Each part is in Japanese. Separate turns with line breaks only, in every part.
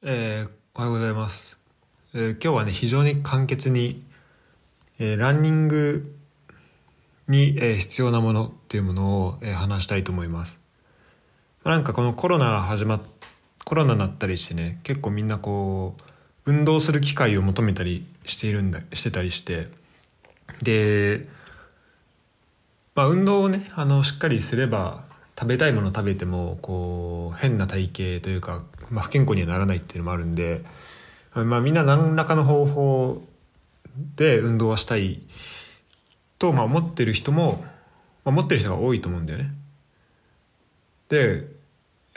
えーおはようございます、えー今日はね非常に簡潔に、えーランニングに、え必要なものっていうものを、え話したいと思います。なんかこのコロナ始まっコロナになったりしてね結構みんなこう運動する機会を求めたりしているんだしてたりして。でまあ運動をねあのしっかりすれば食べたいもの食べてもこう変な体型というか、まあ、不健康にはならないっていうのもあるんで、まあ、みんな何らかの方法で運動はしたいと、まあ、思ってる人も、まあ、思ってる人が多いと思うんだよね。で,、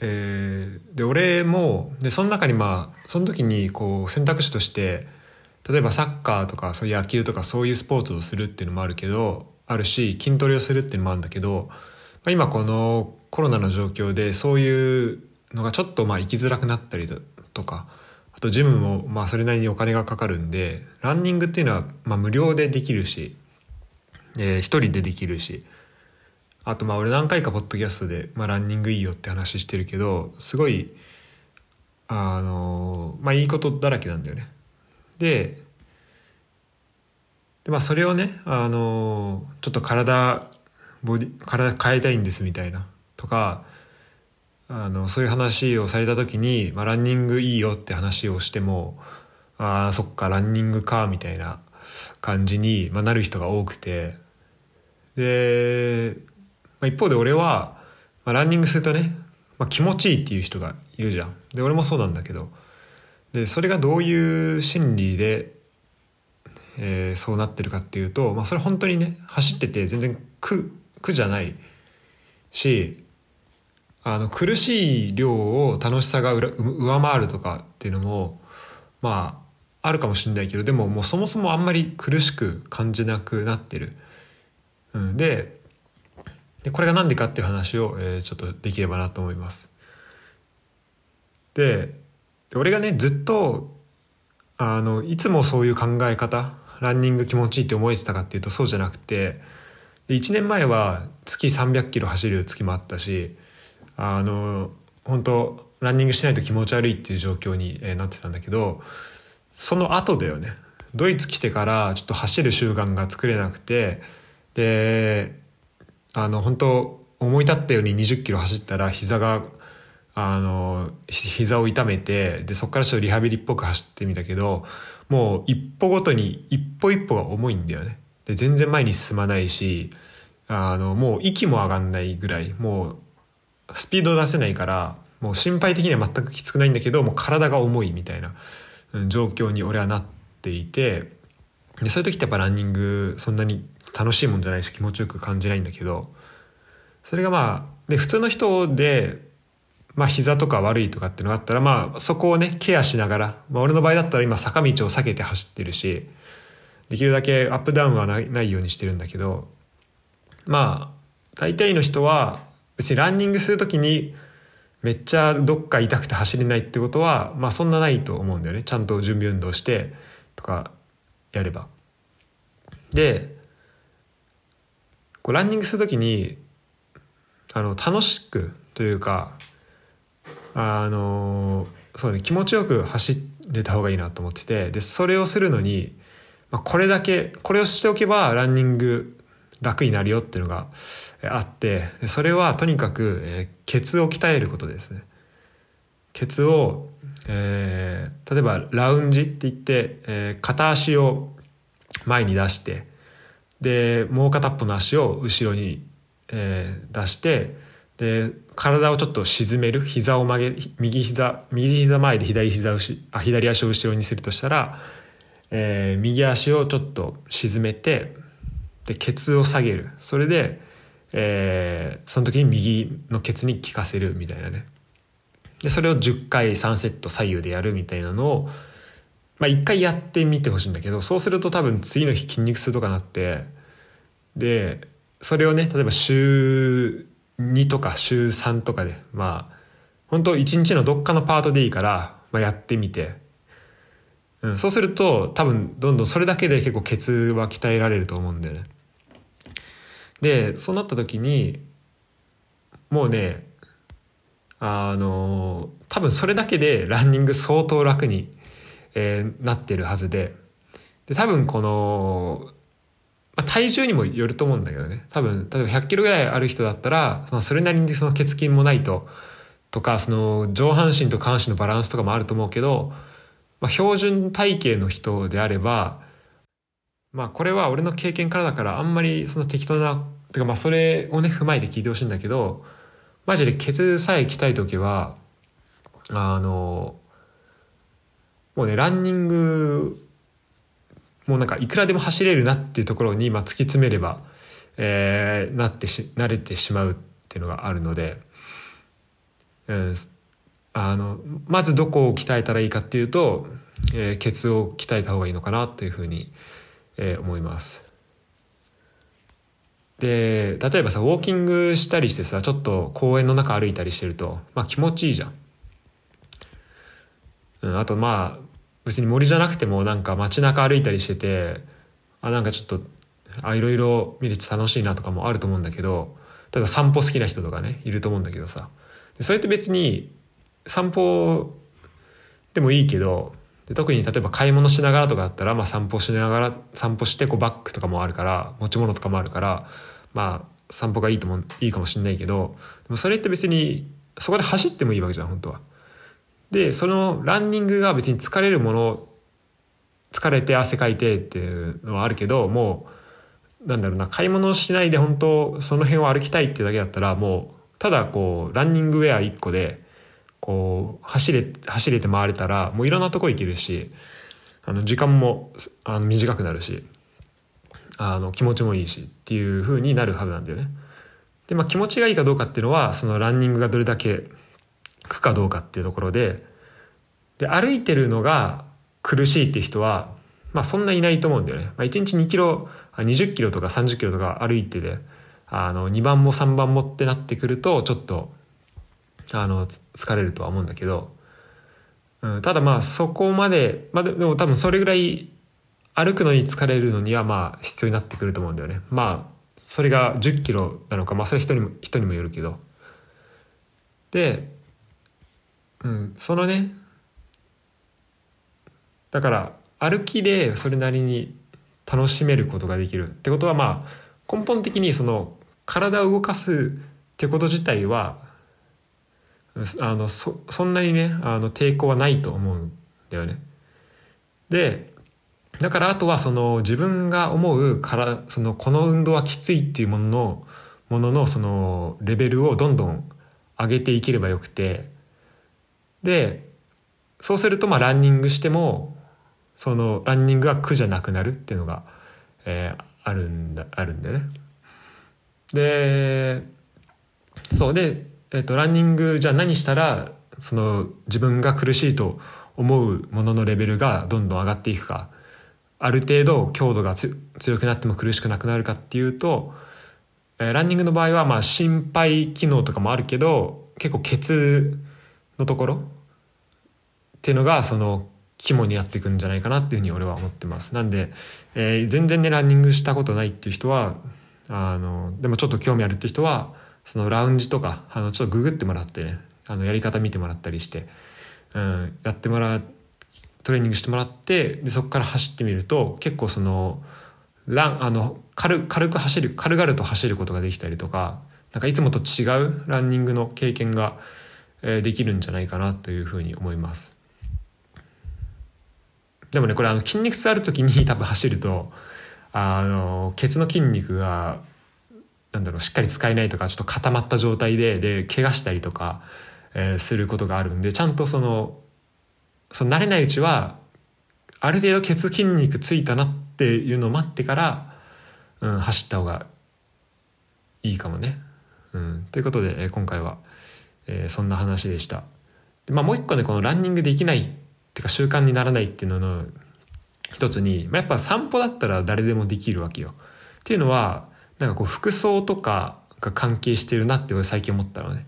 えーで俺もでその中にまあその時にこう選択肢として例えばサッカーとかそういう野球とかそういうスポーツをするっていうのもあるけどあるし筋トレをするっていうのもあるんだけど、まあ、今このコロナの状況でそういうのがちょっとまあ行きづらくなったりとかあとジムもまあそれなりにお金がかかるんでランニングっていうのはまあ無料でできるし、えー一人でできるしあとまあ俺何回かポッドキャストで、まあ、ランニングいいよって話してるけどすごいあのまあいいことだらけなんだよね。ででまあそれをねあのちょっと体ボディ体変えたいんですみたいなとかあのそういう話をされた時に、まあ、ランニングいいよって話をしてもああそっかランニングかみたいな感じに、まあ、なる人が多くて。で、まあ、一方で俺は、まあ、ランニングするとね、まあ、気持ちいいっていう人がいるじゃん。で俺もそうなんだけど。でそれがどういう心理で、えーそうなってるかっていうと、まあ、それ本当にね走ってて全然苦苦じゃないしあの苦しい量を楽しさが上回るとかっていうのもまああるかもしれないけどでももうそもそもあんまり苦しく感じなくなってる。うん、ででこれが何でかっていう話を、えーちょっとできればなと思います。でで俺がねずっとあのいつもそういう考え方ランニング気持ちいいって思えてたかっていうとそうじゃなくてで1年前は月300キロ走る月もあったしあの本当ランニングしないと気持ち悪いっていう状況に、えなってたんだけどその後だよね。ドイツ来てからちょっと走る習慣が作れなくてであの本当思い立ったように20キロ走ったら膝があの膝を痛めてでそこからちょっとリハビリっぽく走ってみたけどもう一歩ごとに一歩一歩が重いんだよね。で全然前に進まないしあのもう息も上がんないぐらいもうスピード出せないからもう心配的には全くきつくないんだけどもう体が重いみたいな状況に俺はなっていてでそういう時ってやっぱランニングそんなに楽しいもんじゃないし気持ちよく感じないんだけどそれがまあで普通の人でまあ膝とか悪いとかっていうのがあったらまあそこをねケアしながら、まあ、俺の場合だったら今坂道を避けて走ってるしできるだけアップダウンはないようにしてるんだけどまあ大体の人は別にランニングする時にめっちゃどっか痛くて走れないってことはまあそんなないと思うんだよねちゃんと準備運動してとかやれば。でこうランニングする時にあの楽しくというかあのそうね気持ちよく走れた方がいいなと思っててでそれをするのに、まあ、これだけこれをしておけばランニング楽になるよっていうのがあってそれはとにかく、えーケツを鍛えることですね。ケツを、えー例えばラウンジって言って、えー片足を前に出してでもう片っぽの足を後ろに、えー出してで体をちょっと沈める膝を曲げ右膝右膝前で左膝をあ左足を後ろにするとしたら、えー右足をちょっと沈めてでケツを下げる。それで、えーその時に右のケツに効かせるみたいなね。でそれを10回3セット左右でやるみたいなのをまあ一回やってみてほしいんだけどそうすると多分次の日筋肉痛とかなってでそれをね例えば週2とか週3とかでまあ本当一日のどっかのパートでいいから、まあ、やってみて、うん、そうすると多分どんどんそれだけで結構ケツは鍛えられると思うんだよね。でそうなった時にもうねあの多分それだけでランニング相当楽に、えー、なってるはずで。で多分この、まあ、体重にもよると思うんだけどね。多分例えば100キロぐらいある人だったら、まあ、それなりにその血筋もないととかその上半身と下半身のバランスとかもあると思うけど、まあ、標準体型の人であればまあこれは俺の経験からだからあんまりその適当なてかまあそれをね踏まえて聞いてほしいんだけどマジでケツさえ鍛えとけばあのもうねランニングもうなんかいくらでも走れるなっていうところに、まあ、突き詰めれば、えー、なってし慣れてしまうっていうのがあるので、うん、あのまずどこを鍛えたらいいかっていうと、えー、ケツを鍛えた方がいいのかなっていうふうに、えー、思います。で例えばさウォーキングしたりしてさちょっと公園の中歩いたりしてると、まあ、気持ちいいじゃん。うん、あとまあ別に森じゃなくてもなんか街中歩いたりしててあなんかちょっとあいろいろ見れて楽しいなとかもあると思うんだけど例えば散歩好きな人とかねいると思うんだけどさでそれって別に散歩でもいいけど特に例えば買い物しながらとかだったら、まあ、散歩しながら散歩してこうバッグとかもあるから持ち物とかもあるからまあ散歩がいいともいいかもしんないけどでもそれって別にそこで走ってもいいわけじゃん本当は。でそのランニングが別に疲れるもの疲れて汗かいてっていうのはあるけどもうなんだろうな買い物しないで本当その辺を歩きたいっていうだけだったらもうただこうランニングウェア1個でこう走れ走れて回れたらもういろんなとこ行けるしあの時間もあの短くなるしあの気持ちもいいしっていう風になるはずなんだよね。でまあ気持ちがいいかどうかっていうのはそのランニングがどれだけくかどうかっていうところでで歩いてるのが苦しいっていう人はまあそんないないと思うんだよね。まあ、1日2キロ20キロとか30キロとか歩いてであの2番も3番もってなってくるとちょっとあの疲れるとは思うんだけど、うん、ただまあそこまで、まあ、でも多分それぐらい歩くのに疲れるのにはまあ必要になってくると思うんだよね。まあそれが10キロなのかまあそれ人にも人にもよるけど。でうん、そのねだから歩きでそれなりに楽しめることができるってことはまあ根本的にその体を動かすってこと自体はあのそそんなにねあの抵抗はないと思うんだよね。でだからあとはその自分が思うからそのこの運動はきついっていうもののもののそのレベルをどんどん上げていければよくてでそうするとまあランニングしてもそのランニングが苦じゃなくなるっていうのが、えー、あるんだあるんだよね。でそうで、えーと、ランニングじゃあ何したらその自分が苦しいと思うもののレベルがどんどん上がっていくかある程度強度が強くなっても苦しくなくなるかっていうと、え、ランニングの場合はまあ心肺機能とかもあるけど結構血のところっていうのがその肝になっていくんじゃないかなっていうふうに俺は思ってます。なんで、えー、全然ねランニングしたことないっていう人はあのでもちょっと興味あるっていう人はそのラウンジとかあのちょっとググってもらってねあのやり方見てもらったりして、うん、やってもらうトレーニングしてもらってでそこから走ってみると結構そのランあの軽軽く走る軽々と走ることができたりとかなんかいつもと違うランニングの経験がえできるんじゃないかなというふうに思います。でもねこれあの筋肉痛ある時に多分走るとあのケツの筋肉がなんだろうしっかり使えないとかちょっと固まった状態でで怪我したりとか、えー、することがあるんでちゃんとそのその慣れないうちはある程度ケツ筋肉ついたなっていうのを待ってから、うん、走った方がいいかもね。うん、ということで、えー、今回は。えー、そんな話でした。でまあ、もう一個ねこのランニングできないっていうか習慣にならないっていうのの一つに、まあ、やっぱ散歩だったら誰でもできるわけよ。っていうのはなんかこう服装とかが関係してるなって俺最近思ったのね。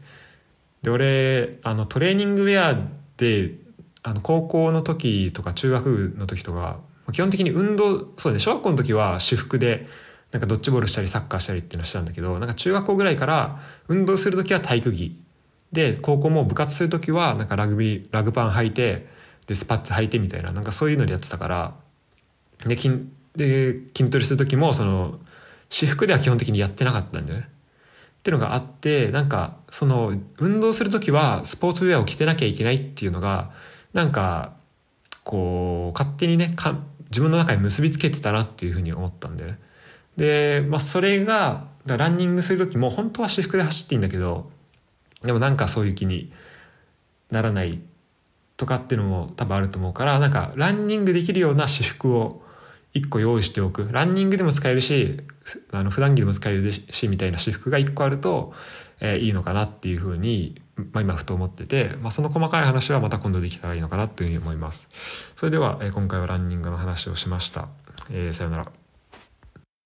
で俺あのトレーニングウェアであの高校の時とか中学の時とか基本的に運動そうね小学校の時は私服でなんかドッジボールしたりサッカーしたりっていうのをしたんだけどなんか中学校ぐらいから運動する時は体育着で高校も部活する時はなんかラグビーラグパン履いてでスパッツ履いてみたいななんかそういうのでやってたからで筋で筋トレする時もその私服では基本的にやってなかったんだよね。ってのがあってなんかその運動する時はスポーツウェアを着てなきゃいけないっていうのがなんかこう勝手にねか自分の中に結びつけてたなっていうふうに思ったんだよね。で、まあ、それがランニングする時も本当は私服で走っていいんだけどでもなんかそういう気にならないとかっていうのも多分あると思うからなんかランニングできるような私服を1個用意しておくランニングでも使えるしあの普段着でも使えるしみたいな私服が1個あると、えー、いいのかなっていうふうに、まあ、今ふと思ってて、まあ、その細かい話はまた今度できたらいいのかなというふうに思います。それでは、えー、今回はランニングの話をしました、えー、さよなら。